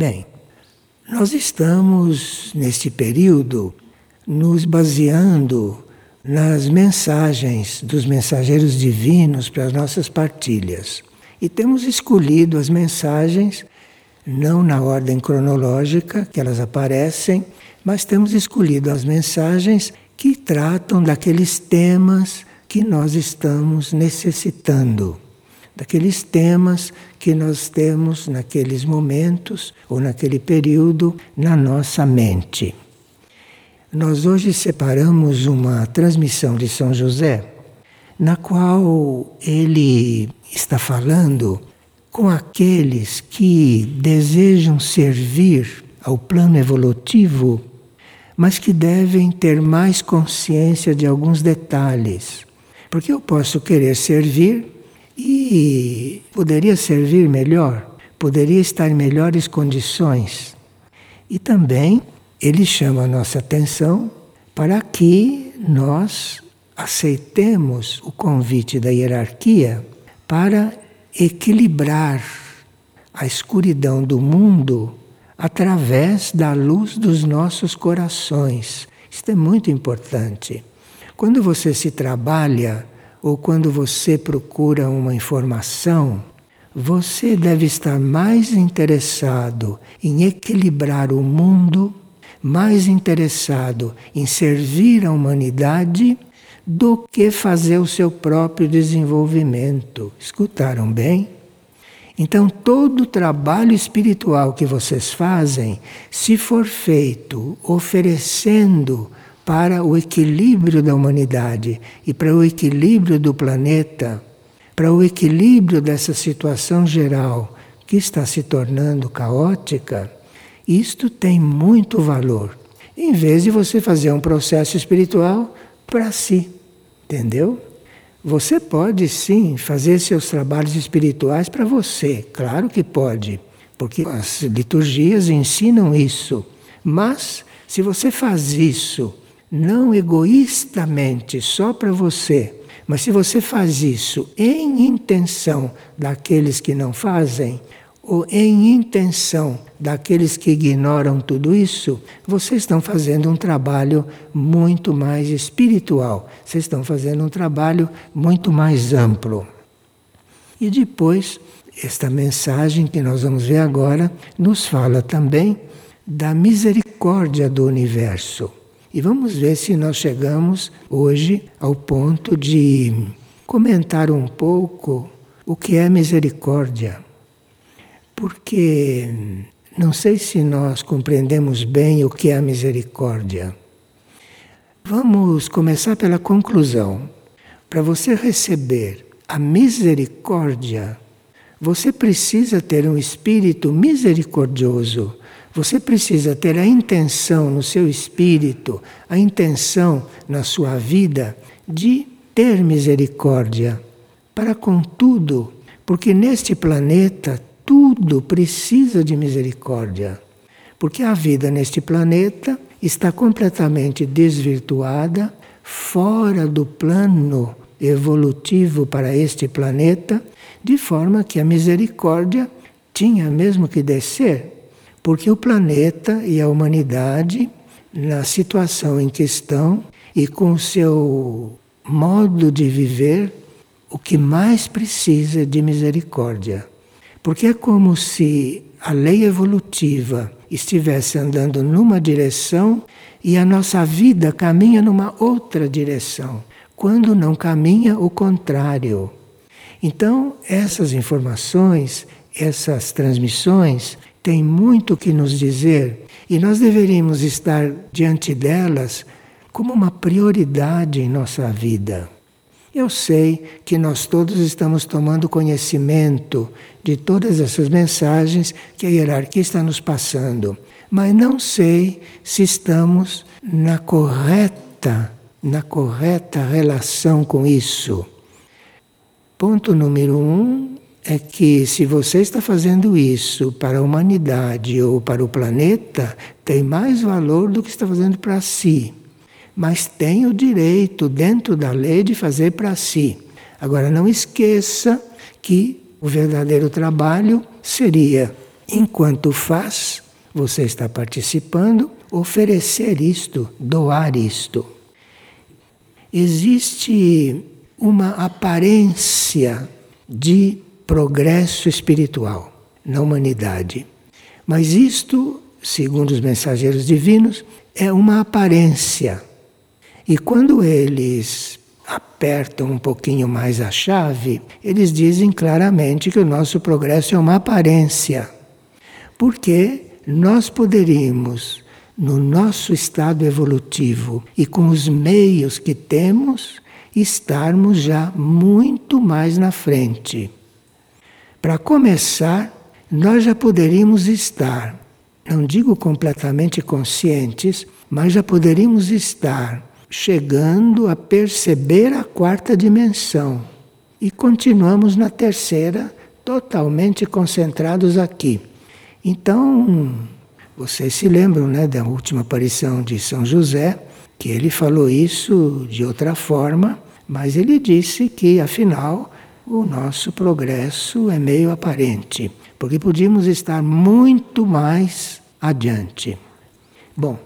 Bem, nós estamos neste período nos baseando nas mensagens dos mensageiros divinos para as nossas partilhas. E temos escolhido as mensagens não na ordem cronológica que elas aparecem, mas temos escolhido as mensagens que tratam daqueles temas que nós estamos necessitando, daqueles temas que nós temos naqueles momentos ou naquele período na nossa mente. Nós hoje separamos uma transmissão de São José, na qual ele está falando com aqueles que desejam servir ao plano evolutivo, mas que devem ter mais consciência de alguns detalhes. Porque eu posso querer servir e poderia servir melhor, poderia estar em melhores condições. E também ele chama a nossa atenção para que nós aceitemos o convite da hierarquia para equilibrar a escuridão do mundo através da luz dos nossos corações. Isto é muito importante. Quando você se trabalha ou quando você procura uma informação, você deve estar mais interessado em equilibrar o mundo mais interessado em servir a humanidade do que fazer o seu próprio desenvolvimento. Escutaram bem? Então, todo o trabalho espiritual que vocês fazem, se for feito oferecendo para o equilíbrio da humanidade e para o equilíbrio do planeta, para o equilíbrio dessa situação geral que está se tornando caótica, isto tem muito valor. Em vez de você fazer um processo espiritual para si, entendeu? Você pode sim fazer seus trabalhos espirituais para você, claro que pode, porque as liturgias ensinam isso. Mas se você faz isso não egoístamente só para você, mas se você faz isso em intenção daqueles que não fazem, ou em intenção daqueles que ignoram tudo isso, vocês estão fazendo um trabalho muito mais espiritual, vocês estão fazendo um trabalho muito mais amplo. E depois, esta mensagem que nós vamos ver agora nos fala também da misericórdia do universo. E vamos ver se nós chegamos hoje ao ponto de comentar um pouco o que é misericórdia porque não sei se nós compreendemos bem o que é a misericórdia. Vamos começar pela conclusão. Para você receber a misericórdia, você precisa ter um espírito misericordioso. Você precisa ter a intenção no seu espírito, a intenção na sua vida de ter misericórdia para com tudo, porque neste planeta tudo precisa de misericórdia, porque a vida neste planeta está completamente desvirtuada, fora do plano evolutivo para este planeta, de forma que a misericórdia tinha mesmo que descer, porque o planeta e a humanidade, na situação em que estão e com o seu modo de viver, o que mais precisa é de misericórdia. Porque é como se a lei evolutiva estivesse andando numa direção e a nossa vida caminha numa outra direção, quando não caminha o contrário. Então, essas informações, essas transmissões, têm muito que nos dizer e nós deveríamos estar diante delas como uma prioridade em nossa vida. Eu sei que nós todos estamos tomando conhecimento de todas essas mensagens que a hierarquia está nos passando, mas não sei se estamos na correta, na correta relação com isso. Ponto número um é que se você está fazendo isso para a humanidade ou para o planeta, tem mais valor do que está fazendo para si mas tem o direito, dentro da lei, de fazer para si. Agora, não esqueça que o verdadeiro trabalho seria enquanto faz, você está participando, oferecer isto, doar isto. Existe uma aparência de progresso espiritual na humanidade. Mas isto, segundo os mensageiros divinos, é uma aparência. E quando eles apertam um pouquinho mais a chave, eles dizem claramente que o nosso progresso é uma aparência. Porque nós poderíamos, no nosso estado evolutivo e com os meios que temos, estarmos já muito mais na frente. Para começar, nós já poderíamos estar, não digo completamente conscientes, mas já poderíamos estar chegando a perceber a quarta dimensão. E continuamos na terceira, totalmente concentrados aqui. Então, vocês se lembram né, da última aparição de São José, que ele falou isso de outra forma, mas ele disse que, afinal, o nosso progresso é meio aparente, porque podíamos estar muito mais adiante. Bom,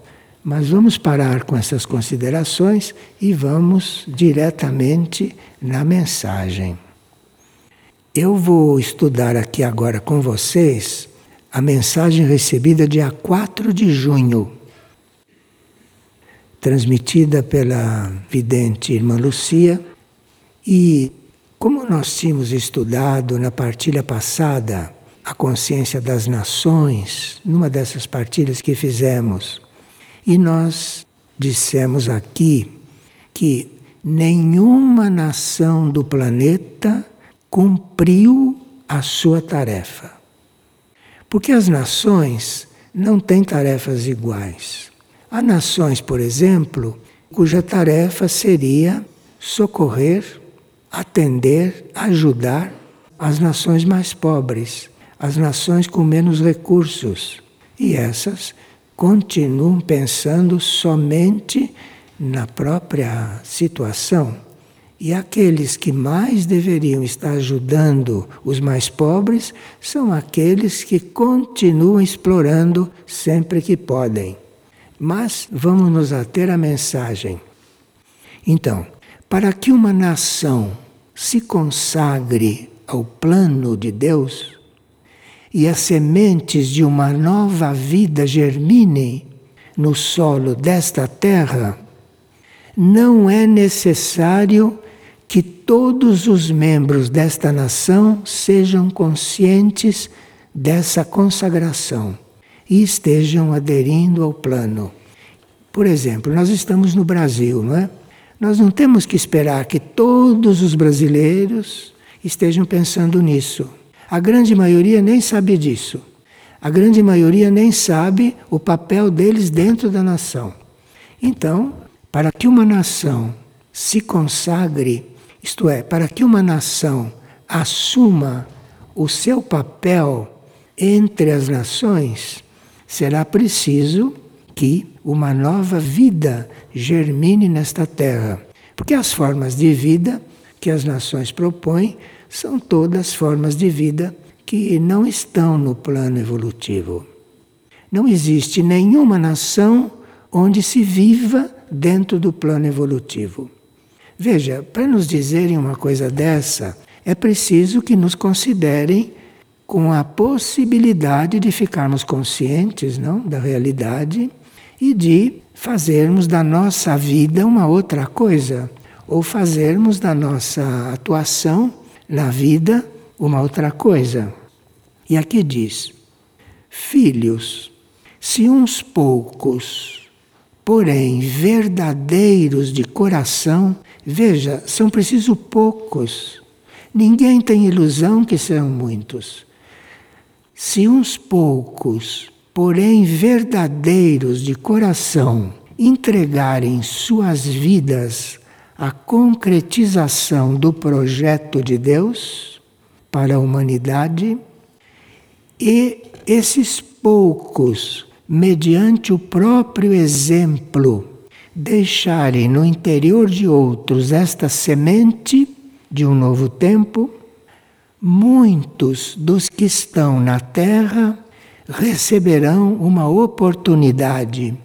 mas vamos parar com essas considerações e vamos diretamente na mensagem. Eu vou estudar aqui agora com vocês a mensagem recebida dia 4 de junho, transmitida pela vidente irmã Lucia, e como nós tínhamos estudado na partilha passada a consciência das nações, numa dessas partilhas que fizemos, e nós dissemos aqui que nenhuma nação do planeta cumpriu a sua tarefa. Porque as nações não têm tarefas iguais. Há nações, por exemplo, cuja tarefa seria socorrer, atender, ajudar as nações mais pobres, as nações com menos recursos. E essas continuam pensando somente na própria situação. E aqueles que mais deveriam estar ajudando os mais pobres são aqueles que continuam explorando sempre que podem. Mas vamos nos ater à mensagem. Então, para que uma nação se consagre ao plano de Deus e as sementes de uma nova vida germinem no solo desta terra, não é necessário que todos os membros desta nação sejam conscientes dessa consagração e estejam aderindo ao plano. Por exemplo, nós estamos no Brasil, não é? Nós não temos que esperar que todos os brasileiros estejam pensando nisso. A grande maioria nem sabe disso. A grande maioria nem sabe o papel deles dentro da nação. Então, para que uma nação se consagre isto é, para que uma nação assuma o seu papel entre as nações, será preciso que uma nova vida germine nesta terra. Porque as formas de vida que as nações propõem são todas formas de vida que não estão no plano evolutivo. Não existe nenhuma nação onde se viva dentro do plano evolutivo. Veja, para nos dizerem uma coisa dessa, é preciso que nos considerem com a possibilidade de ficarmos conscientes não, da realidade e de fazermos da nossa vida uma outra coisa, ou fazermos da nossa atuação na vida uma outra coisa. E aqui diz: Filhos, se uns poucos, porém verdadeiros de coração, Veja, são preciso poucos. Ninguém tem ilusão que são muitos. Se uns poucos, porém verdadeiros de coração, entregarem suas vidas à concretização do projeto de Deus para a humanidade, e esses poucos, mediante o próprio exemplo, deixarem no interior de outros esta semente de um novo tempo, muitos dos que estão na terra receberão uma oportunidade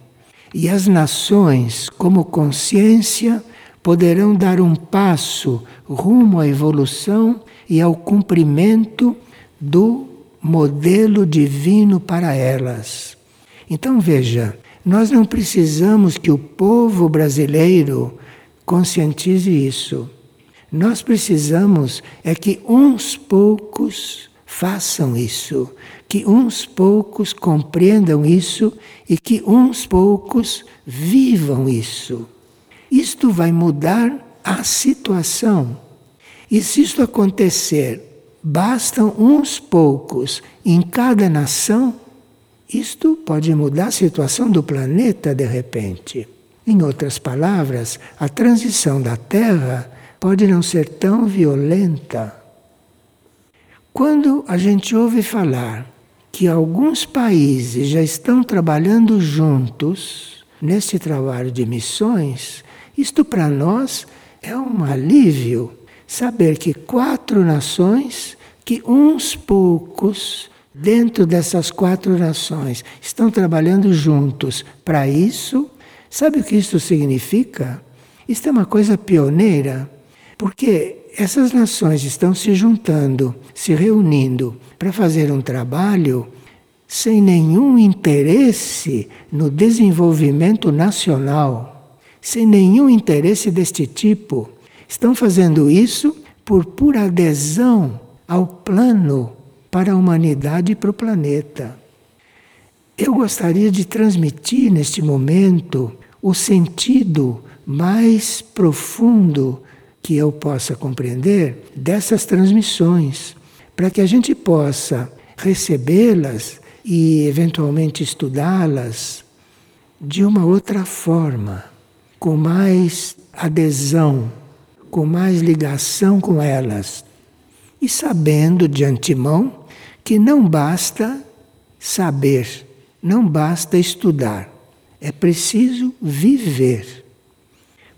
e as nações, como consciência, poderão dar um passo rumo à evolução e ao cumprimento do modelo divino para elas. Então veja, nós não precisamos que o povo brasileiro conscientize isso. Nós precisamos é que uns poucos façam isso, que uns poucos compreendam isso e que uns poucos vivam isso. Isto vai mudar a situação. E se isto acontecer, bastam uns poucos em cada nação isto pode mudar a situação do planeta de repente. Em outras palavras, a transição da Terra pode não ser tão violenta. Quando a gente ouve falar que alguns países já estão trabalhando juntos nesse trabalho de missões, isto para nós é um alívio saber que quatro nações, que uns poucos dentro dessas quatro nações estão trabalhando juntos para isso. Sabe o que isso significa? Isto é uma coisa pioneira, porque essas nações estão se juntando, se reunindo para fazer um trabalho sem nenhum interesse no desenvolvimento nacional, sem nenhum interesse deste tipo. Estão fazendo isso por pura adesão ao plano para a humanidade e para o planeta. Eu gostaria de transmitir neste momento o sentido mais profundo que eu possa compreender dessas transmissões, para que a gente possa recebê-las e eventualmente estudá-las de uma outra forma, com mais adesão, com mais ligação com elas, e sabendo de antemão que não basta saber, não basta estudar, é preciso viver.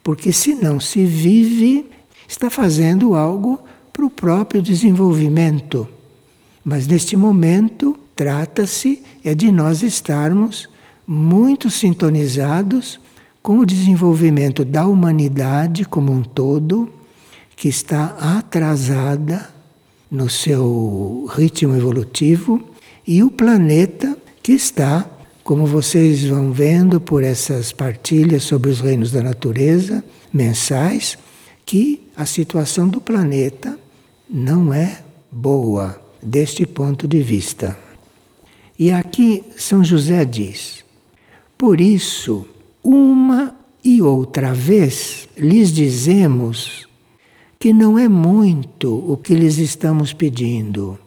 Porque se não se vive, está fazendo algo para o próprio desenvolvimento. Mas neste momento, trata-se é de nós estarmos muito sintonizados com o desenvolvimento da humanidade como um todo, que está atrasada no seu ritmo evolutivo e o planeta que está, como vocês vão vendo por essas partilhas sobre os reinos da natureza mensais, que a situação do planeta não é boa deste ponto de vista. E aqui São José diz: Por isso, uma e outra vez lhes dizemos que não é muito o que lhes estamos pedindo.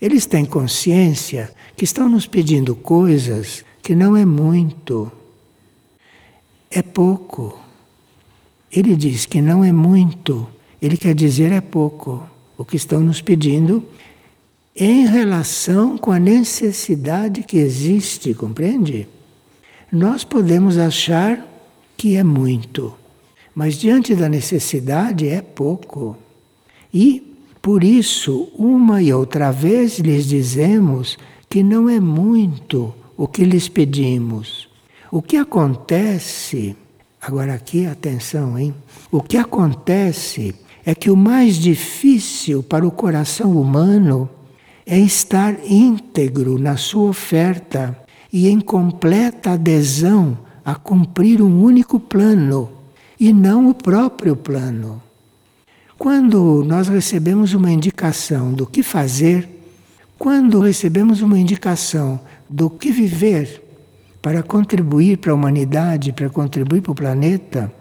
Eles têm consciência que estão nos pedindo coisas que não é muito, é pouco. Ele diz que não é muito, ele quer dizer é pouco o que estão nos pedindo em relação com a necessidade que existe, compreende? Nós podemos achar que é muito. Mas diante da necessidade é pouco. E, por isso, uma e outra vez lhes dizemos que não é muito o que lhes pedimos. O que acontece, agora aqui atenção, hein? O que acontece é que o mais difícil para o coração humano é estar íntegro na sua oferta e em completa adesão a cumprir um único plano e não o próprio plano. Quando nós recebemos uma indicação do que fazer, quando recebemos uma indicação do que viver para contribuir para a humanidade, para contribuir para o planeta,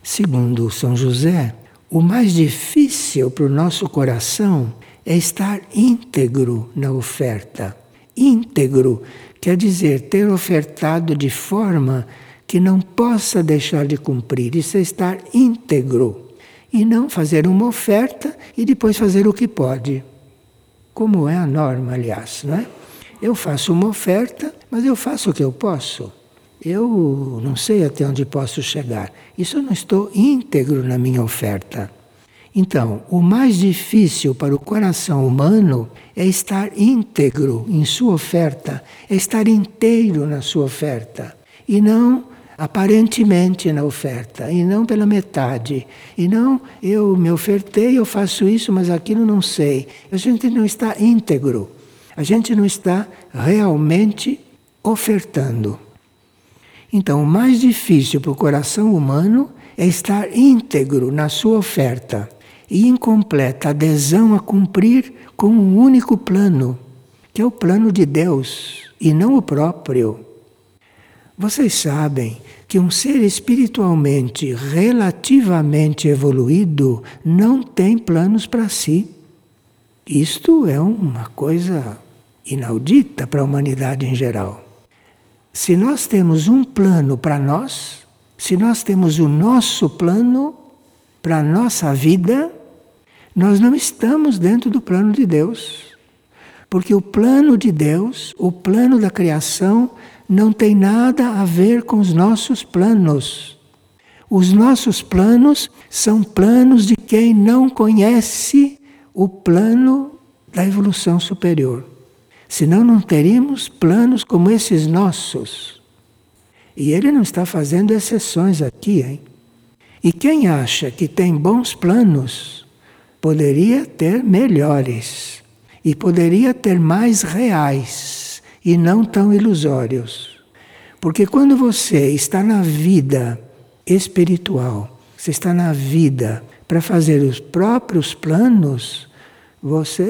segundo São José, o mais difícil para o nosso coração é estar íntegro na oferta. Íntegro quer dizer ter ofertado de forma que não possa deixar de cumprir. Isso é estar íntegro. E não fazer uma oferta e depois fazer o que pode. Como é a norma, aliás, não é? Eu faço uma oferta, mas eu faço o que eu posso. Eu não sei até onde posso chegar. Isso eu não estou íntegro na minha oferta. Então, o mais difícil para o coração humano é estar íntegro em sua oferta, é estar inteiro na sua oferta, e não aparentemente na oferta, e não pela metade, e não eu me ofertei, eu faço isso, mas aquilo não sei. A gente não está íntegro, a gente não está realmente ofertando. Então, o mais difícil para o coração humano é estar íntegro na sua oferta e incompleta adesão a cumprir com um único plano, que é o plano de Deus e não o próprio. Vocês sabem que um ser espiritualmente relativamente evoluído não tem planos para si. Isto é uma coisa inaudita para a humanidade em geral. Se nós temos um plano para nós, se nós temos o nosso plano para a nossa vida, nós não estamos dentro do plano de Deus. Porque o plano de Deus, o plano da criação, não tem nada a ver com os nossos planos. Os nossos planos são planos de quem não conhece o plano da evolução superior. Senão não teríamos planos como esses nossos. E ele não está fazendo exceções aqui, hein? E quem acha que tem bons planos, poderia ter melhores e poderia ter mais reais e não tão ilusórios. Porque quando você está na vida espiritual, você está na vida para fazer os próprios planos, você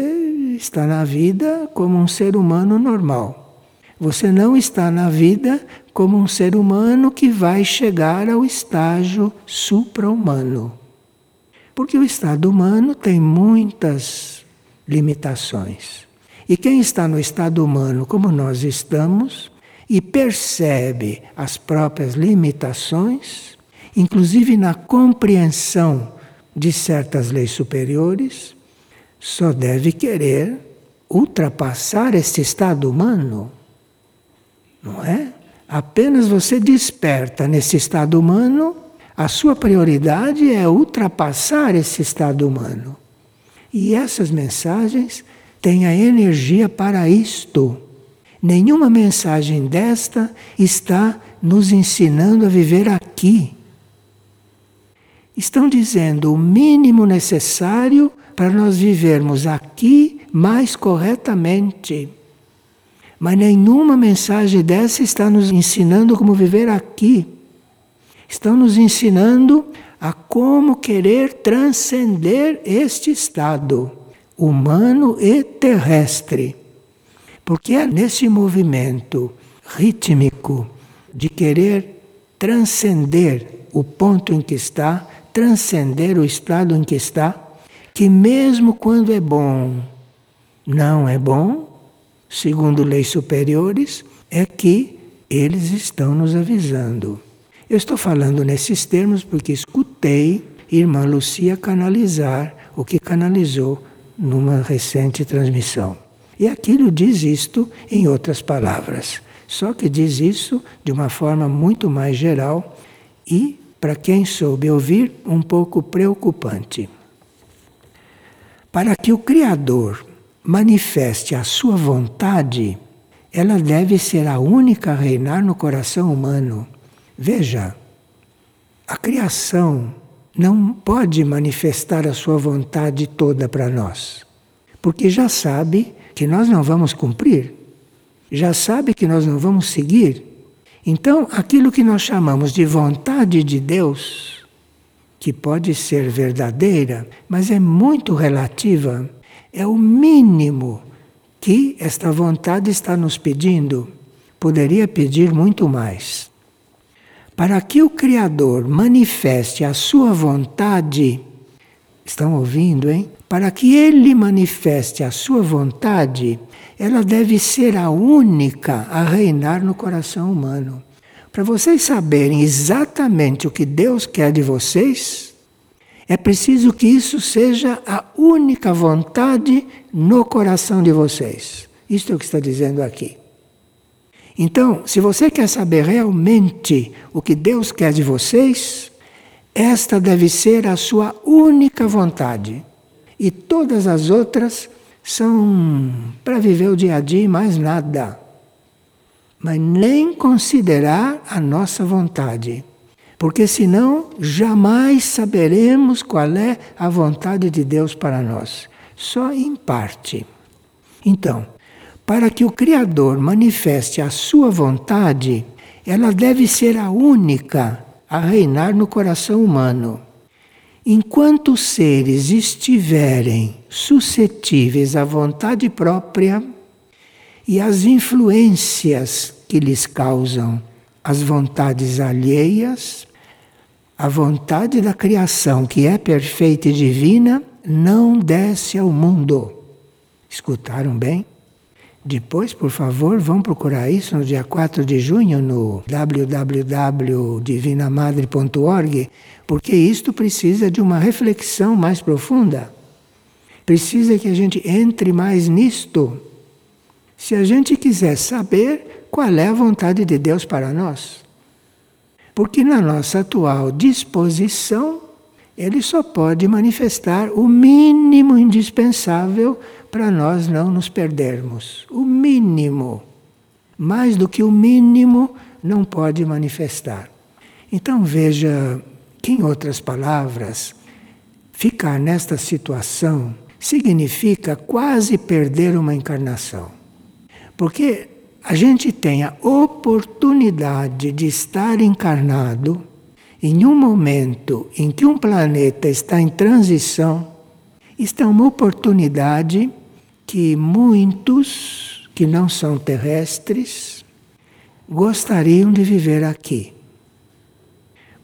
está na vida como um ser humano normal. Você não está na vida como um ser humano que vai chegar ao estágio supra-humano. Porque o estado humano tem muitas limitações. E quem está no estado humano como nós estamos e percebe as próprias limitações, inclusive na compreensão de certas leis superiores, só deve querer ultrapassar este estado humano. Não é? Apenas você desperta nesse estado humano a sua prioridade é ultrapassar esse estado humano. E essas mensagens têm a energia para isto. Nenhuma mensagem desta está nos ensinando a viver aqui. Estão dizendo o mínimo necessário para nós vivermos aqui mais corretamente. Mas nenhuma mensagem dessa está nos ensinando como viver aqui estão nos ensinando a como querer transcender este estado humano e terrestre. Porque é nesse movimento rítmico de querer transcender o ponto em que está, transcender o estado em que está, que mesmo quando é bom, não é bom, segundo leis superiores, é que eles estão nos avisando. Eu estou falando nesses termos porque escutei irmã Lucia canalizar o que canalizou numa recente transmissão. E aquilo diz isto em outras palavras. Só que diz isso de uma forma muito mais geral e, para quem soube ouvir, um pouco preocupante. Para que o Criador manifeste a sua vontade, ela deve ser a única a reinar no coração humano. Veja, a criação não pode manifestar a sua vontade toda para nós, porque já sabe que nós não vamos cumprir, já sabe que nós não vamos seguir. Então, aquilo que nós chamamos de vontade de Deus, que pode ser verdadeira, mas é muito relativa, é o mínimo que esta vontade está nos pedindo. Poderia pedir muito mais. Para que o Criador manifeste a sua vontade, estão ouvindo, hein? Para que ele manifeste a sua vontade, ela deve ser a única a reinar no coração humano. Para vocês saberem exatamente o que Deus quer de vocês, é preciso que isso seja a única vontade no coração de vocês. Isto é o que está dizendo aqui. Então, se você quer saber realmente o que Deus quer de vocês, esta deve ser a sua única vontade. E todas as outras são para viver o dia a dia e mais nada. Mas nem considerar a nossa vontade. Porque senão jamais saberemos qual é a vontade de Deus para nós. Só em parte. Então, para que o Criador manifeste a sua vontade, ela deve ser a única a reinar no coração humano. Enquanto os seres estiverem suscetíveis à vontade própria e às influências que lhes causam as vontades alheias, a vontade da criação, que é perfeita e divina, não desce ao mundo. Escutaram bem? Depois, por favor, vão procurar isso no dia 4 de junho no www.divinamadre.org, porque isto precisa de uma reflexão mais profunda. Precisa que a gente entre mais nisto. Se a gente quiser saber qual é a vontade de Deus para nós. Porque na nossa atual disposição, ele só pode manifestar o mínimo indispensável para nós não nos perdermos. O mínimo. Mais do que o mínimo não pode manifestar. Então veja que, em outras palavras, ficar nesta situação significa quase perder uma encarnação. Porque a gente tem a oportunidade de estar encarnado em um momento em que um planeta está em transição, está uma oportunidade que muitos que não são terrestres gostariam de viver aqui.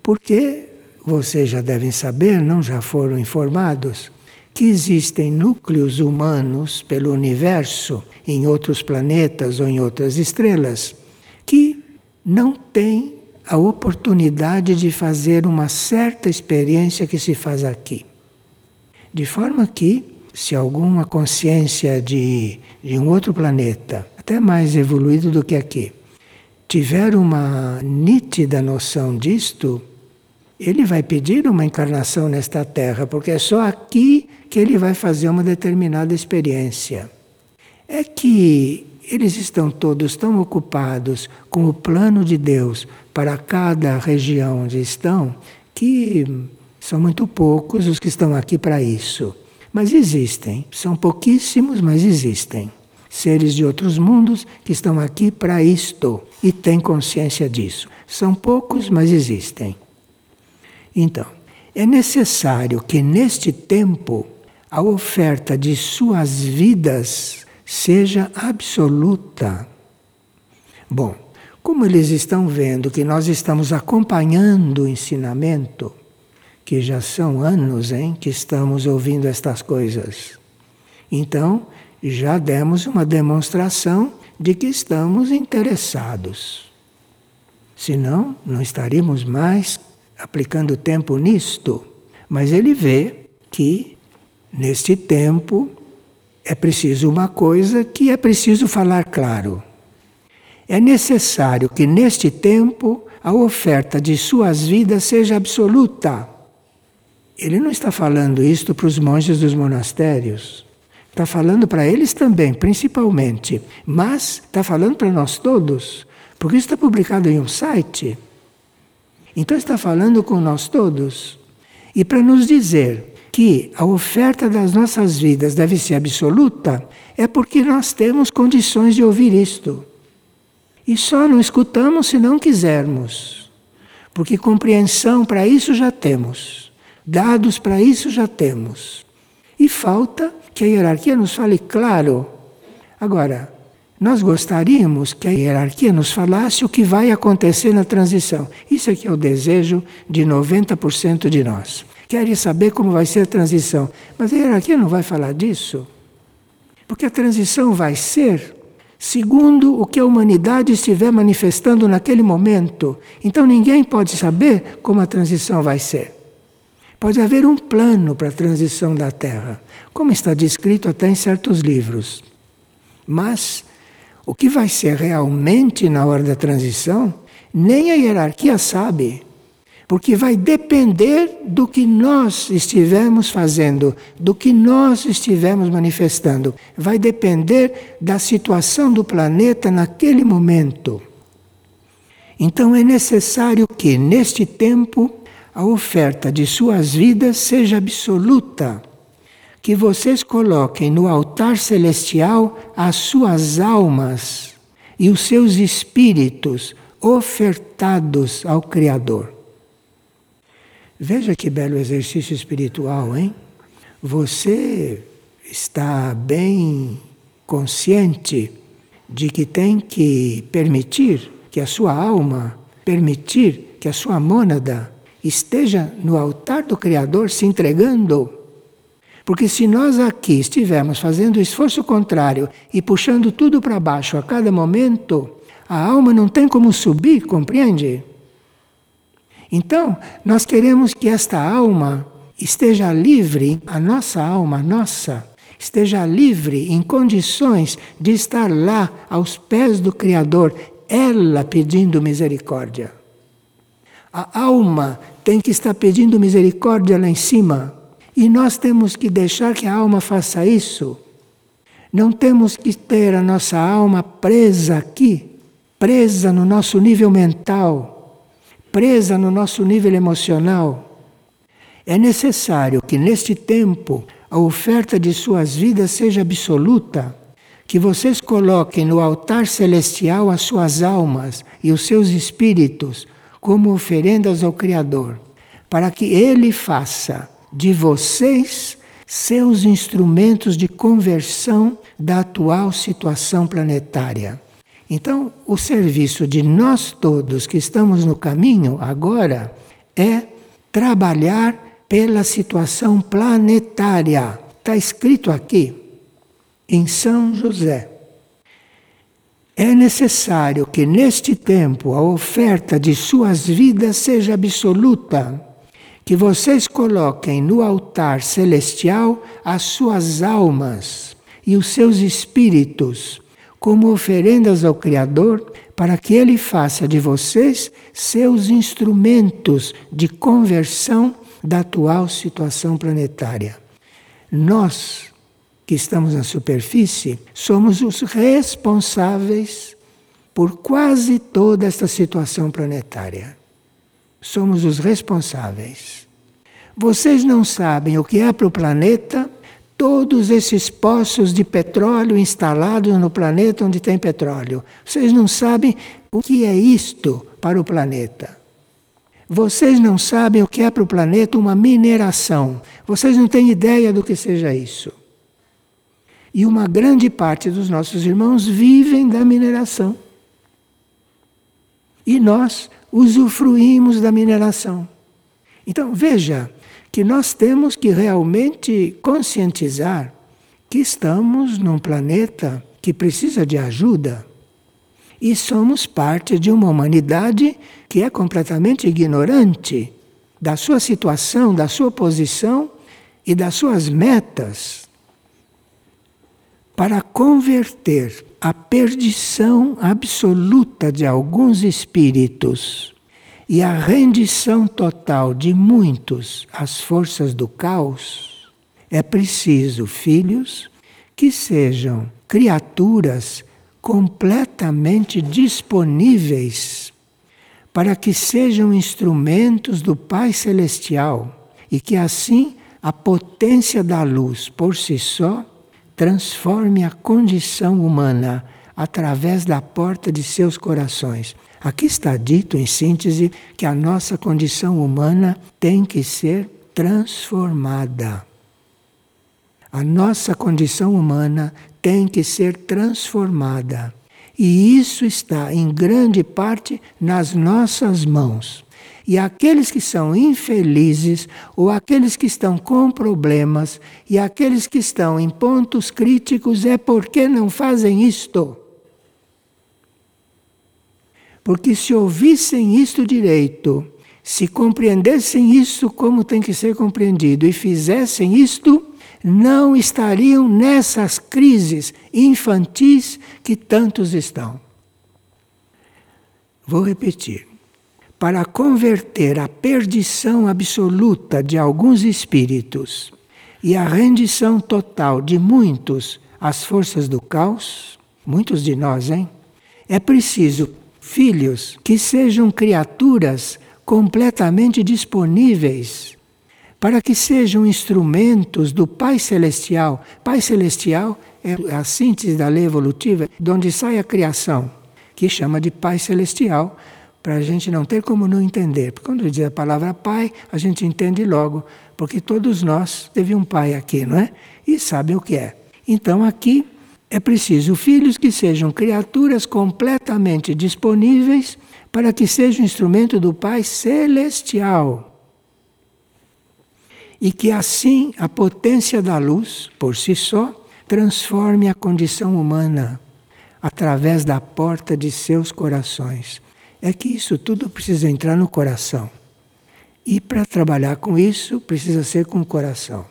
Porque vocês já devem saber, não já foram informados, que existem núcleos humanos pelo universo, em outros planetas ou em outras estrelas, que não têm a oportunidade de fazer uma certa experiência que se faz aqui. De forma que se alguma consciência de, de um outro planeta, até mais evoluído do que aqui, tiver uma nítida noção disto, ele vai pedir uma encarnação nesta Terra, porque é só aqui que ele vai fazer uma determinada experiência. É que eles estão todos tão ocupados com o plano de Deus para cada região onde estão, que são muito poucos os que estão aqui para isso. Mas existem, são pouquíssimos, mas existem. Seres de outros mundos que estão aqui para isto e têm consciência disso. São poucos, mas existem. Então, é necessário que neste tempo a oferta de suas vidas seja absoluta. Bom, como eles estão vendo que nós estamos acompanhando o ensinamento, que já são anos em que estamos ouvindo estas coisas. Então, já demos uma demonstração de que estamos interessados. Senão, não estaríamos mais aplicando tempo nisto. Mas ele vê que, neste tempo, é preciso uma coisa que é preciso falar claro. É necessário que, neste tempo, a oferta de suas vidas seja absoluta. Ele não está falando isto para os monges dos monastérios. Está falando para eles também, principalmente. Mas está falando para nós todos, porque isso está publicado em um site. Então está falando com nós todos. E para nos dizer que a oferta das nossas vidas deve ser absoluta, é porque nós temos condições de ouvir isto. E só não escutamos se não quisermos. Porque compreensão para isso já temos. Dados para isso já temos. E falta que a hierarquia nos fale claro. Agora, nós gostaríamos que a hierarquia nos falasse o que vai acontecer na transição. Isso é que é o desejo de 90% de nós. Querem saber como vai ser a transição. Mas a hierarquia não vai falar disso. Porque a transição vai ser segundo o que a humanidade estiver manifestando naquele momento. Então ninguém pode saber como a transição vai ser. Pode haver um plano para a transição da Terra, como está descrito até em certos livros. Mas o que vai ser realmente na hora da transição, nem a hierarquia sabe. Porque vai depender do que nós estivermos fazendo, do que nós estivermos manifestando. Vai depender da situação do planeta naquele momento. Então é necessário que, neste tempo, a oferta de suas vidas seja absoluta. Que vocês coloquem no altar celestial as suas almas e os seus espíritos ofertados ao Criador. Veja que belo exercício espiritual, hein? Você está bem consciente de que tem que permitir que a sua alma, permitir que a sua mônada esteja no altar do Criador se entregando. Porque se nós aqui estivermos fazendo o esforço contrário e puxando tudo para baixo a cada momento, a alma não tem como subir, compreende? Então, nós queremos que esta alma esteja livre, a nossa alma, nossa, esteja livre em condições de estar lá aos pés do Criador, ela pedindo misericórdia. A alma tem que estar pedindo misericórdia lá em cima. E nós temos que deixar que a alma faça isso. Não temos que ter a nossa alma presa aqui, presa no nosso nível mental presa no nosso nível emocional. É necessário que neste tempo a oferta de suas vidas seja absoluta, que vocês coloquem no altar celestial as suas almas e os seus espíritos como oferendas ao Criador, para que Ele faça de vocês seus instrumentos de conversão da atual situação planetária. Então, o serviço de nós todos que estamos no caminho agora é trabalhar pela situação planetária. Está escrito aqui em São José. É necessário que neste tempo a oferta de suas vidas seja absoluta, que vocês coloquem no altar celestial as suas almas e os seus espíritos como oferendas ao Criador, para que Ele faça de vocês seus instrumentos de conversão da atual situação planetária. Nós, que estamos na superfície, somos os responsáveis por quase toda esta situação planetária. Somos os responsáveis. Vocês não sabem o que é para o planeta todos esses poços de petróleo instalados no planeta onde tem petróleo. Vocês não sabem o que é isto para o planeta. Vocês não sabem o que é para o planeta uma mineração. Vocês não têm ideia do que seja isso. E uma grande parte dos nossos irmãos vivem da mineração. E nós usufruímos da mineração. Então, veja, que nós temos que realmente conscientizar que estamos num planeta que precisa de ajuda e somos parte de uma humanidade que é completamente ignorante da sua situação, da sua posição e das suas metas. Para converter a perdição absoluta de alguns espíritos e a rendição total de muitos às forças do caos, é preciso filhos que sejam criaturas completamente disponíveis para que sejam instrumentos do Pai Celestial e que assim a potência da luz por si só transforme a condição humana através da porta de seus corações. Aqui está dito, em síntese, que a nossa condição humana tem que ser transformada. A nossa condição humana tem que ser transformada. E isso está, em grande parte, nas nossas mãos. E aqueles que são infelizes, ou aqueles que estão com problemas, e aqueles que estão em pontos críticos, é porque não fazem isto. Porque se ouvissem isto direito, se compreendessem isso como tem que ser compreendido e fizessem isto, não estariam nessas crises infantis que tantos estão. Vou repetir. Para converter a perdição absoluta de alguns espíritos e a rendição total de muitos às forças do caos, muitos de nós, hein? É preciso filhos que sejam criaturas completamente disponíveis para que sejam instrumentos do Pai Celestial. Pai Celestial é a síntese da lei evolutiva, de onde sai a criação, que chama de Pai Celestial, para a gente não ter como não entender. Porque quando diz a palavra Pai, a gente entende logo, porque todos nós teve um Pai aqui, não é? E sabem o que é. Então aqui é preciso filhos que sejam criaturas completamente disponíveis para que sejam instrumento do Pai Celestial e que assim a potência da luz, por si só, transforme a condição humana através da porta de seus corações. É que isso tudo precisa entrar no coração. E para trabalhar com isso, precisa ser com o coração.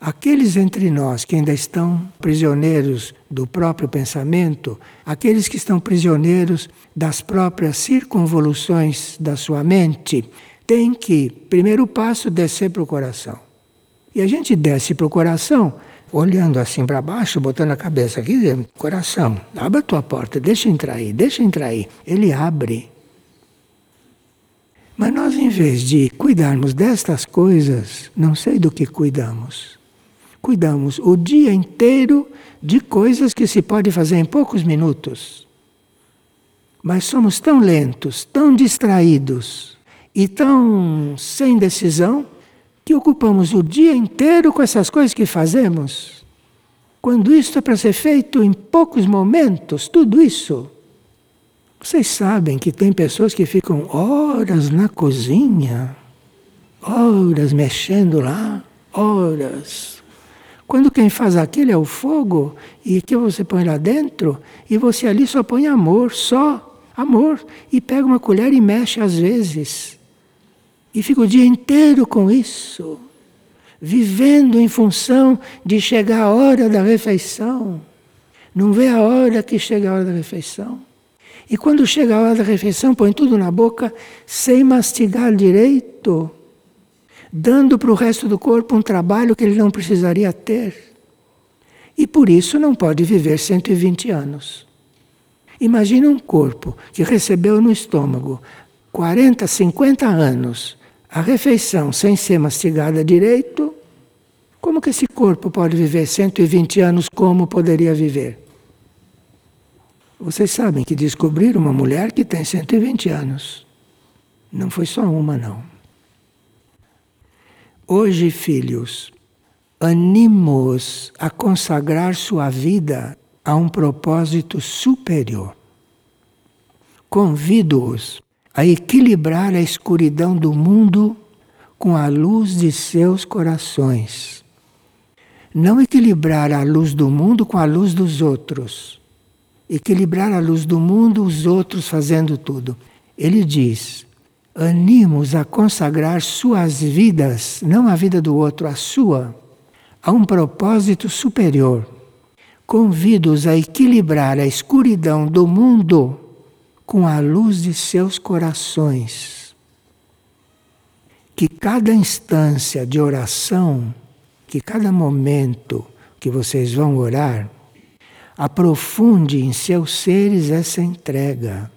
Aqueles entre nós que ainda estão prisioneiros do próprio pensamento, aqueles que estão prisioneiros das próprias circunvoluções da sua mente, tem que, primeiro passo, descer para o coração. E a gente desce para o coração, olhando assim para baixo, botando a cabeça aqui, dizendo, coração, abre a tua porta, deixa entrar aí, deixa entrar aí. Ele abre. Mas nós, em vez de cuidarmos destas coisas, não sei do que cuidamos. Cuidamos o dia inteiro de coisas que se pode fazer em poucos minutos. Mas somos tão lentos, tão distraídos, e tão sem decisão que ocupamos o dia inteiro com essas coisas que fazemos. Quando isso é para ser feito em poucos momentos, tudo isso. Vocês sabem que tem pessoas que ficam horas na cozinha, horas mexendo lá, horas. Quando quem faz aquilo é o fogo, e que você põe lá dentro, e você ali só põe amor, só amor, e pega uma colher e mexe às vezes. E fica o dia inteiro com isso, vivendo em função de chegar a hora da refeição. Não vê a hora que chega a hora da refeição. E quando chega a hora da refeição, põe tudo na boca sem mastigar direito, dando para o resto do corpo um trabalho que ele não precisaria ter. E por isso não pode viver 120 anos. Imagina um corpo que recebeu no estômago 40, 50 anos a refeição sem ser mastigada direito, como que esse corpo pode viver 120 anos como poderia viver? Vocês sabem que descobriram uma mulher que tem 120 anos. Não foi só uma, não. Hoje, filhos, animo-os a consagrar sua vida a um propósito superior. Convido-os a equilibrar a escuridão do mundo com a luz de seus corações. Não equilibrar a luz do mundo com a luz dos outros. Equilibrar a luz do mundo, os outros fazendo tudo. Ele diz: animos a consagrar suas vidas, não a vida do outro, a sua, a um propósito superior. Convido-os a equilibrar a escuridão do mundo com a luz de seus corações. Que cada instância de oração, que cada momento que vocês vão orar, aprofunde em seus seres essa entrega.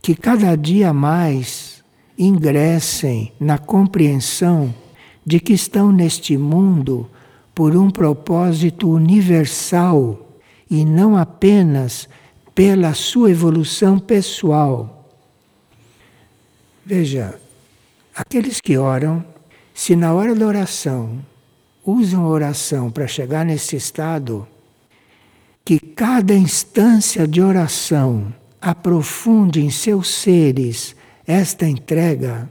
Que cada dia mais ingressem na compreensão de que estão neste mundo por um propósito universal e não apenas pela sua evolução pessoal. Veja, aqueles que oram, se na hora da oração usam a oração para chegar nesse estado, que cada instância de oração aprofunde em seus seres esta entrega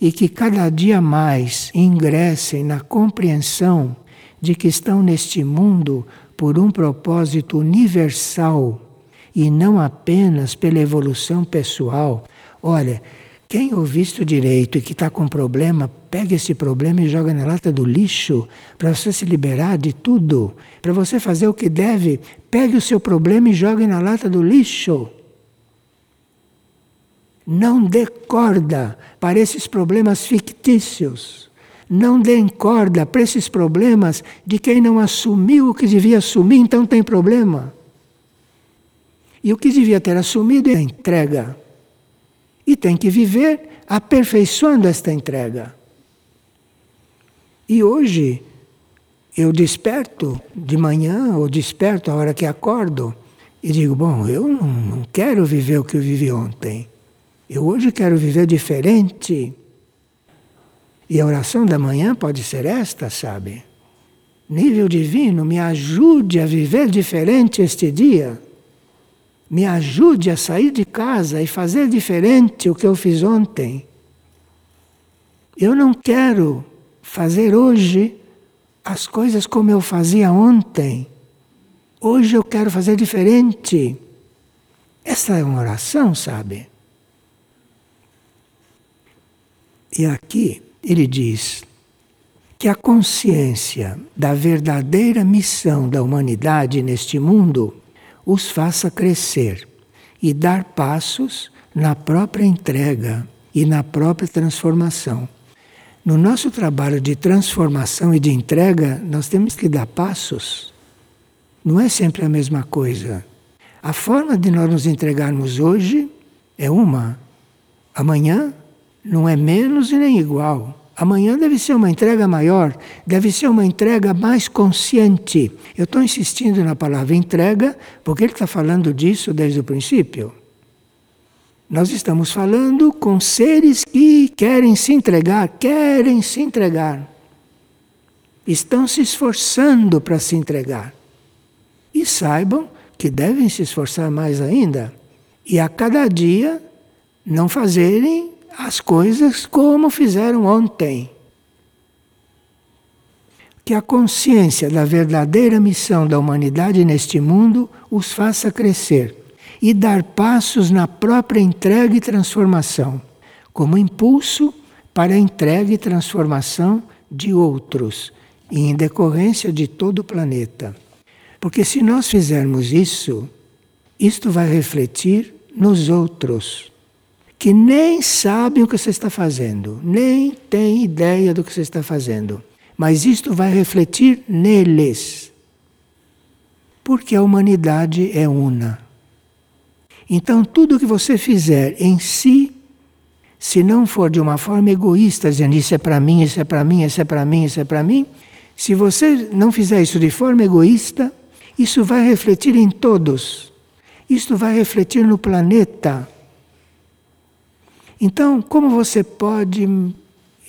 e que cada dia mais ingressem na compreensão de que estão neste mundo por um propósito universal e não apenas pela evolução pessoal. Olha, quem ouviu isto direito e que está com problema, pega esse problema e joga na lata do lixo para você se liberar de tudo. Para você fazer o que deve, pegue o seu problema e jogue na lata do lixo. Não dê corda para esses problemas fictícios. Não dê corda para esses problemas de quem não assumiu o que devia assumir, então tem problema. E o que devia ter assumido é a entrega. E tem que viver aperfeiçoando esta entrega. E hoje eu desperto de manhã ou desperto a hora que acordo e digo: bom, eu não, não quero viver o que eu vivi ontem. Eu hoje quero viver diferente. E a oração da manhã pode ser esta, sabe? Nível divino, me ajude a viver diferente este dia me ajude a sair de casa e fazer diferente o que eu fiz ontem. Eu não quero fazer hoje as coisas como eu fazia ontem. Hoje eu quero fazer diferente. Essa é uma oração, sabe? E aqui ele diz que a consciência da verdadeira missão da humanidade neste mundo os faça crescer e dar passos na própria entrega e na própria transformação. No nosso trabalho de transformação e de entrega, nós temos que dar passos. Não é sempre a mesma coisa. A forma de nós nos entregarmos hoje é uma, amanhã não é menos e nem igual. Amanhã deve ser uma entrega maior, deve ser uma entrega mais consciente. Eu estou insistindo na palavra entrega porque ele está falando disso desde o princípio. Nós estamos falando com seres que querem se entregar, querem se entregar. Estão se esforçando para se entregar. E saibam que devem se esforçar mais ainda. E a cada dia não fazerem as coisas como fizeram ontem. Que a consciência da verdadeira missão da humanidade neste mundo os faça crescer e dar passos na própria entrega e transformação, como impulso para a entrega e transformação de outros, e em decorrência de todo o planeta. Porque se nós fizermos isso, isto vai refletir nos outros que nem sabem o que você está fazendo, nem têm ideia do que você está fazendo. Mas isto vai refletir neles. Porque a humanidade é una. Então, tudo que você fizer em si, se não for de uma forma egoísta, dizendo isso é para mim, isso é para mim, isso é para mim, isso é para mim, se você não fizer isso de forma egoísta, isso vai refletir em todos. Isto vai refletir no planeta. Então, como você pode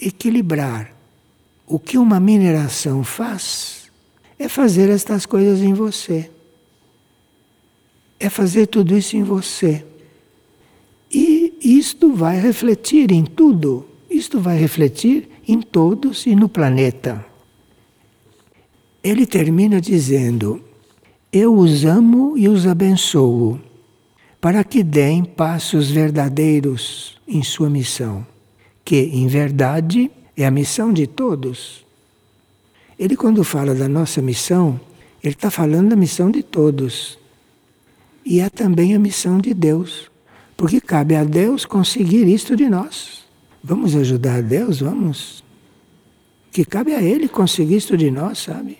equilibrar o que uma mineração faz? É fazer estas coisas em você. É fazer tudo isso em você. E isto vai refletir em tudo. Isto vai refletir em todos e no planeta. Ele termina dizendo: Eu os amo e os abençoo para que deem passos verdadeiros em sua missão, que, em verdade, é a missão de todos. Ele, quando fala da nossa missão, ele está falando da missão de todos. E é também a missão de Deus, porque cabe a Deus conseguir isto de nós. Vamos ajudar a Deus? Vamos. Que cabe a Ele conseguir isto de nós, sabe?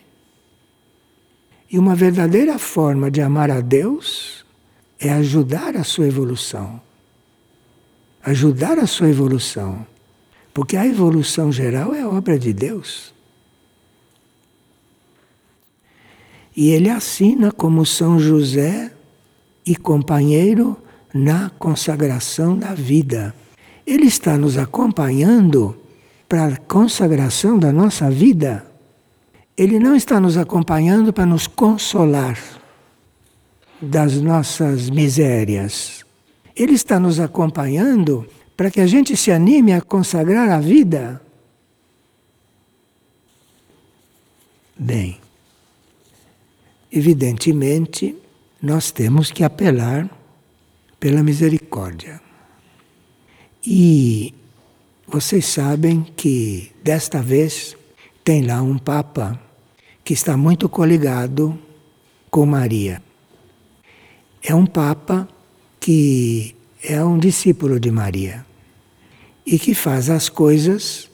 E uma verdadeira forma de amar a Deus é ajudar a sua evolução. Ajudar a sua evolução. Porque a evolução geral é obra de Deus. E ele assina como São José e companheiro na consagração da vida. Ele está nos acompanhando para a consagração da nossa vida. Ele não está nos acompanhando para nos consolar das nossas misérias. Ele está nos acompanhando para que a gente se anime a consagrar a vida. Bem, evidentemente, nós temos que apelar pela misericórdia. E vocês sabem que desta vez tem lá um Papa que está muito coligado com Maria. É um Papa que é um discípulo de Maria e que faz as coisas,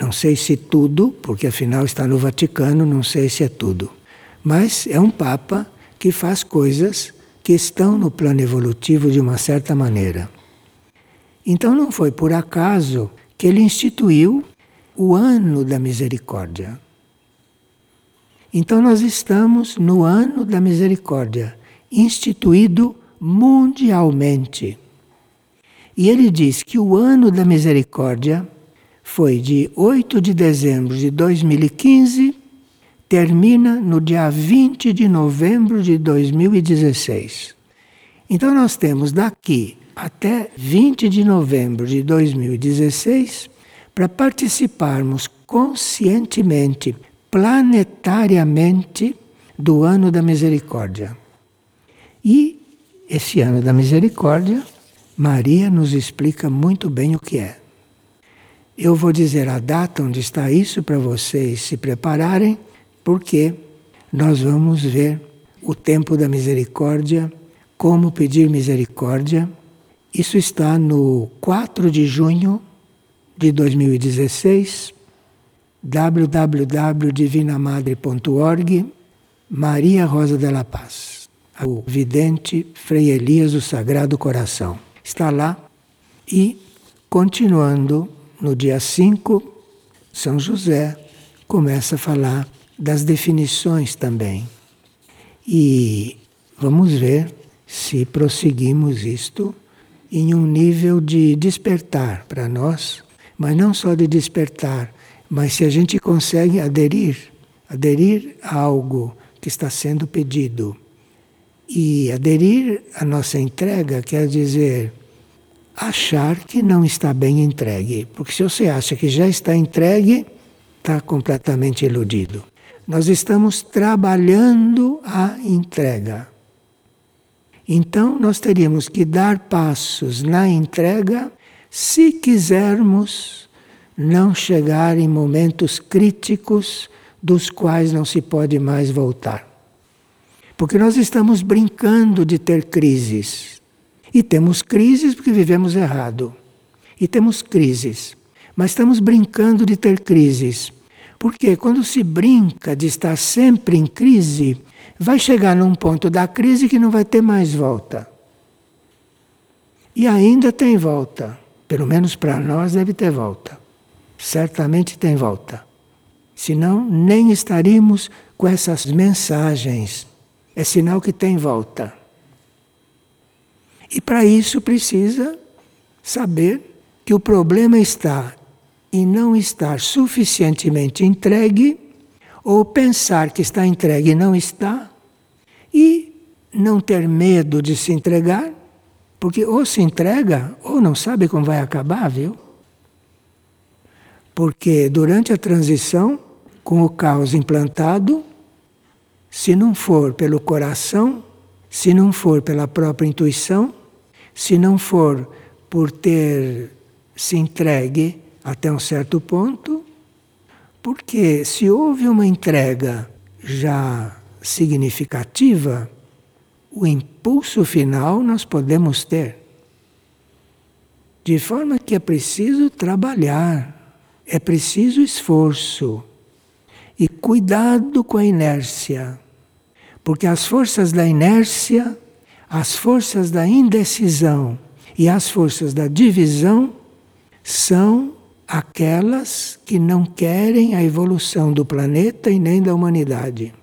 não sei se tudo, porque afinal está no Vaticano, não sei se é tudo, mas é um Papa que faz coisas que estão no plano evolutivo de uma certa maneira. Então não foi por acaso que ele instituiu o ano da misericórdia. Então nós estamos no ano da misericórdia, instituído mundialmente. E ele diz que o ano da misericórdia foi de 8 de dezembro de 2015, termina no dia 20 de novembro de 2016. Então nós temos daqui até 20 de novembro de 2016 para participarmos conscientemente, planetariamente, do ano da misericórdia. E esse ano da misericórdia, Maria nos explica muito bem o que é. Eu vou dizer a data onde está isso para vocês se prepararem, porque nós vamos ver o tempo da misericórdia, como pedir misericórdia. Isso está no 4 de junho de 2016, www.divinamadre.org, Maria Rosa de la Paz, o vidente Frei Elias do Sagrado Coração. Está lá e, continuando, no dia 5, São José começa a falar das definições também. E vamos ver se prosseguimos isto em um nível de despertar para nós mas não só de despertar, mas se a gente consegue aderir, aderir a algo que está sendo pedido. E aderir à nossa entrega quer dizer achar que não está bem entregue. Porque se você acha que já está entregue, está completamente iludido. Nós estamos trabalhando a entrega. Então, nós teríamos que dar passos na entrega se quisermos não chegar em momentos críticos dos quais não se pode mais voltar. Porque nós estamos brincando de ter crises. E temos crises porque vivemos errado. E temos crises. Mas estamos brincando de ter crises. Porque quando se brinca de estar sempre em crise, vai chegar num ponto da crise que não vai ter mais volta. E ainda tem volta. Pelo menos para nós deve ter volta. Certamente tem volta. Senão, nem estaríamos com essas mensagens. É sinal que tem volta. E para isso precisa saber que o problema está em não estar suficientemente entregue, ou pensar que está entregue e não está, e não ter medo de se entregar porque ou se entrega ou não sabe como vai acabar, viu? Porque durante a transição, com o caos implantado, se não for pelo coração, se não for pela própria intuição, se não for por ter se entregue até um certo ponto, porque se houve uma entrega já significativa, o impulso final nós podemos ter. De forma que é preciso trabalhar, é preciso esforço e cuidado com a inércia. Porque as forças da inércia, as forças da indecisão e as forças da divisão são aquelas que não querem a evolução do planeta e nem da humanidade.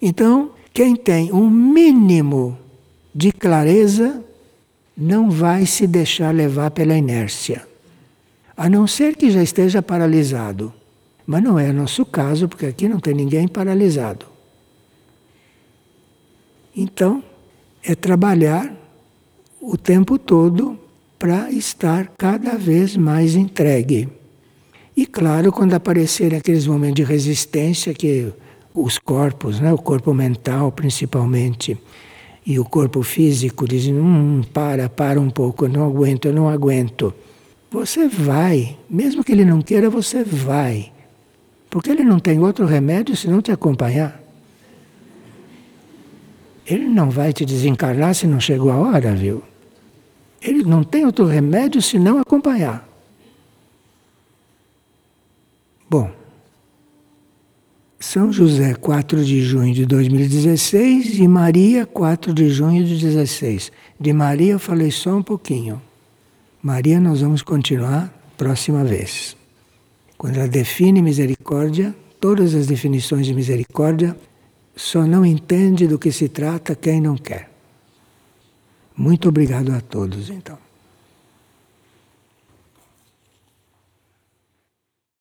Então, quem tem um mínimo de clareza não vai se deixar levar pela inércia. A não ser que já esteja paralisado. Mas não é nosso caso, porque aqui não tem ninguém paralisado. Então, é trabalhar o tempo todo para estar cada vez mais entregue. E claro, quando aparecerem aqueles momentos de resistência que os corpos, né? o corpo mental principalmente, e o corpo físico dizem, hum, para, para um pouco, eu não aguento, eu não aguento. Você vai, mesmo que ele não queira, você vai. Porque ele não tem outro remédio se não te acompanhar. Ele não vai te desencarnar se não chegou a hora, viu? Ele não tem outro remédio senão acompanhar. Bom, São José, 4 de junho de 2016 e Maria, 4 de junho de 16. De Maria eu falei só um pouquinho. Maria nós vamos continuar próxima vez. Quando ela define misericórdia, todas as definições de misericórdia, só não entende do que se trata quem não quer. Muito obrigado a todos, então.